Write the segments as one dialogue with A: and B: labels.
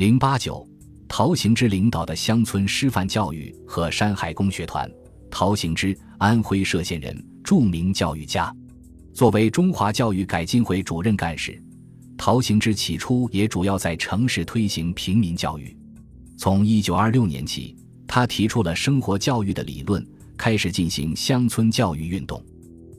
A: 零八九，陶行知领导的乡村师范教育和山海工学团。陶行知，安徽歙县人，著名教育家。作为中华教育改进会主任干事，陶行知起初也主要在城市推行平民教育。从一九二六年起，他提出了生活教育的理论，开始进行乡村教育运动。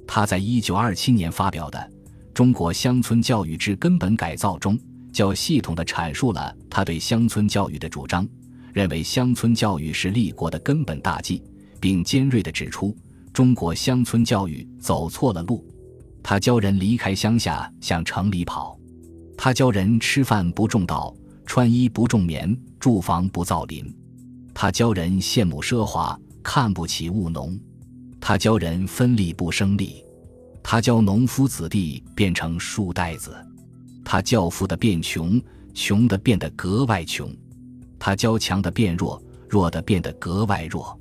A: 他在一九二七年发表的《中国乡村教育之根本改造》中。较系统地阐述了他对乡村教育的主张，认为乡村教育是立国的根本大计，并尖锐地指出中国乡村教育走错了路。他教人离开乡下向城里跑，他教人吃饭不种稻，穿衣不种棉，住房不造林。他教人羡慕奢华，看不起务农。他教人分利不生利，他教农夫子弟变成书呆子。他教富的变穷，穷的变得格外穷；他教强的变弱，弱的变得格外弱。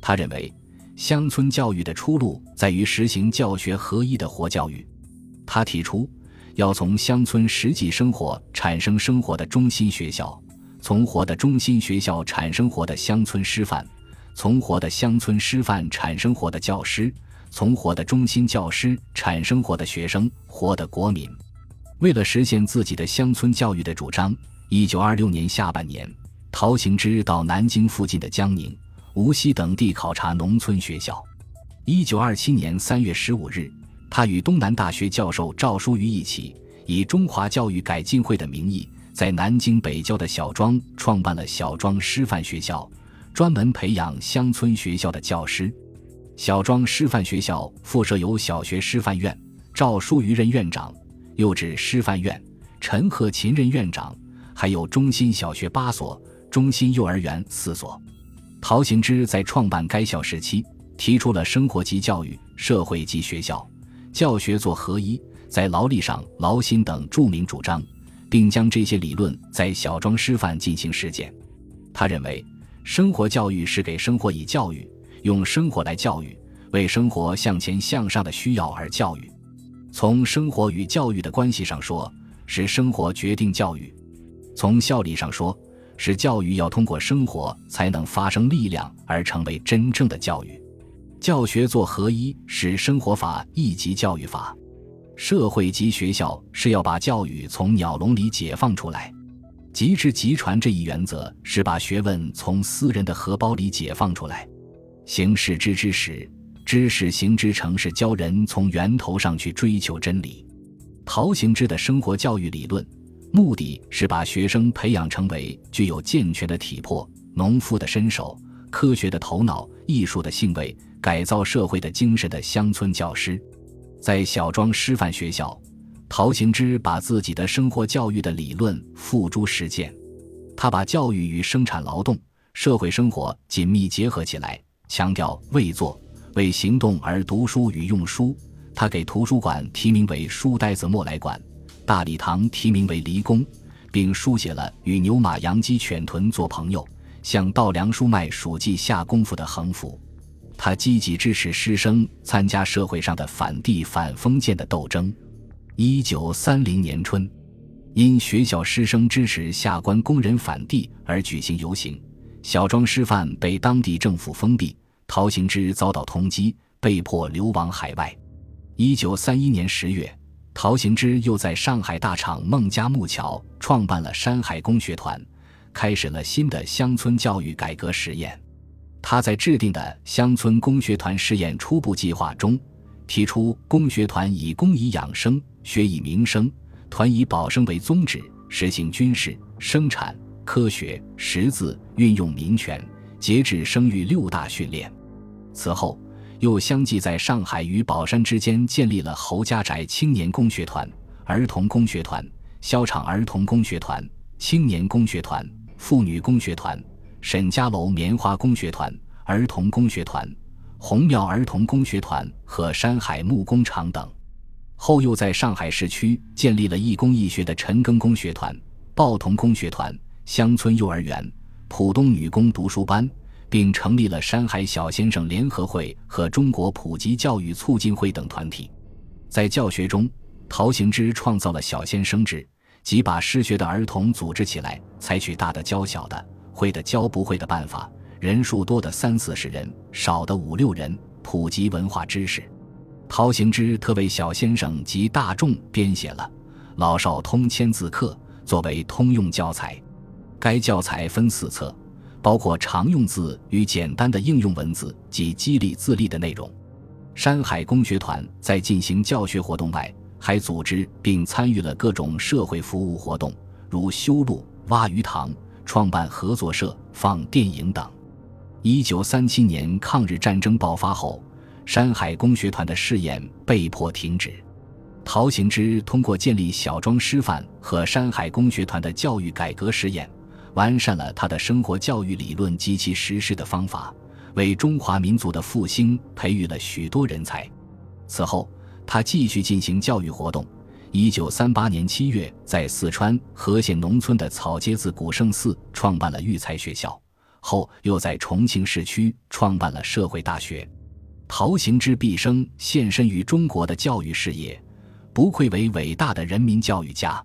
A: 他认为，乡村教育的出路在于实行教学合一的活教育。他提出，要从乡村实际生活产生生活的中心学校，从活的中心学校产生活的乡村师范，从活的乡村师范产生活的教师，从活的中心教师产生活的学生，活的国民。为了实现自己的乡村教育的主张，一九二六年下半年，陶行知到南京附近的江宁、无锡等地考察农村学校。一九二七年三月十五日，他与东南大学教授赵书愚一起，以中华教育改进会的名义，在南京北郊的小庄创办了小庄师范学校，专门培养乡村学校的教师。小庄师范学校附设有小学师范院，赵书愚任院长。又指师范院，陈鹤琴任院长，还有中心小学八所，中心幼儿园四所。陶行知在创办该校时期，提出了生活及教育、社会及学校、教学做合一，在劳力上劳心等著名主张，并将这些理论在小庄师范进行实践。他认为，生活教育是给生活以教育，用生活来教育，为生活向前向上的需要而教育。从生活与教育的关系上说，是生活决定教育；从效力上说，是教育要通过生活才能发生力量而成为真正的教育。教学做合一是生活法一级教育法，社会及学校是要把教育从鸟笼里解放出来。极致极传这一原则是把学问从私人的荷包里解放出来。行事之之时。知识行之成是教人从源头上去追求真理。陶行知的生活教育理论，目的是把学生培养成为具有健全的体魄、农夫的身手、科学的头脑、艺术的性味、改造社会的精神的乡村教师。在小庄师范学校，陶行知把自己的生活教育的理论付诸实践。他把教育与生产劳动、社会生活紧密结合起来，强调为做。为行动而读书与用书，他给图书馆题名为“书呆子莫来馆”，大礼堂题名为“离宫”，并书写了与牛马羊鸡犬豚做朋友，向稻粮书麦黍稷下功夫的横幅。他积极支持师生参加社会上的反帝反封建的斗争。一九三零年春，因学校师生支持下关工人反帝而举行游行，小庄师范被当地政府封闭。陶行知遭到通缉，被迫流亡海外。一九三一年十月，陶行知又在上海大厂孟家木桥创办了山海工学团，开始了新的乡村教育改革实验。他在制定的乡村工学团试验初步计划中，提出工学团以工以养生，学以民生，团以保生为宗旨，实行军事、生产、科学、识字、运用民权。截止生育六大训练，此后又相继在上海与宝山之间建立了侯家宅青年工学团、儿童工学团、萧场儿童工学团、青年工学团、妇女工学团、沈家楼棉花工学团、儿童工学团、红庙儿童工学团和山海木工厂等。后又在上海市区建立了义工义学的陈庚工学团、报童工学团、乡村幼儿园。浦东女工读书班，并成立了山海小先生联合会和中国普及教育促进会等团体。在教学中，陶行知创造了小先生制，即把失学的儿童组织起来，采取大的教小的、会的教不会的办法，人数多的三四十人，少的五六人，普及文化知识。陶行知特为小先生及大众编写了《老少通千字课》，作为通用教材。该教材分四册，包括常用字与简单的应用文字及激励自立的内容。山海工学团在进行教学活动外，还组织并参与了各种社会服务活动，如修路、挖鱼塘、创办合作社、放电影等。一九三七年抗日战争爆发后。山海工学团的试验被迫停止。陶行知通过建立小庄师范和山海工学团的教育改革实验，完善了他的生活教育理论及其实施的方法，为中华民族的复兴培育了许多人才。此后，他继续进行教育活动。一九三八年七月，在四川和县农村的草街子古圣寺创办了育才学校，后又在重庆市区创办了社会大学。陶行知毕生献身于中国的教育事业，不愧为伟大的人民教育家。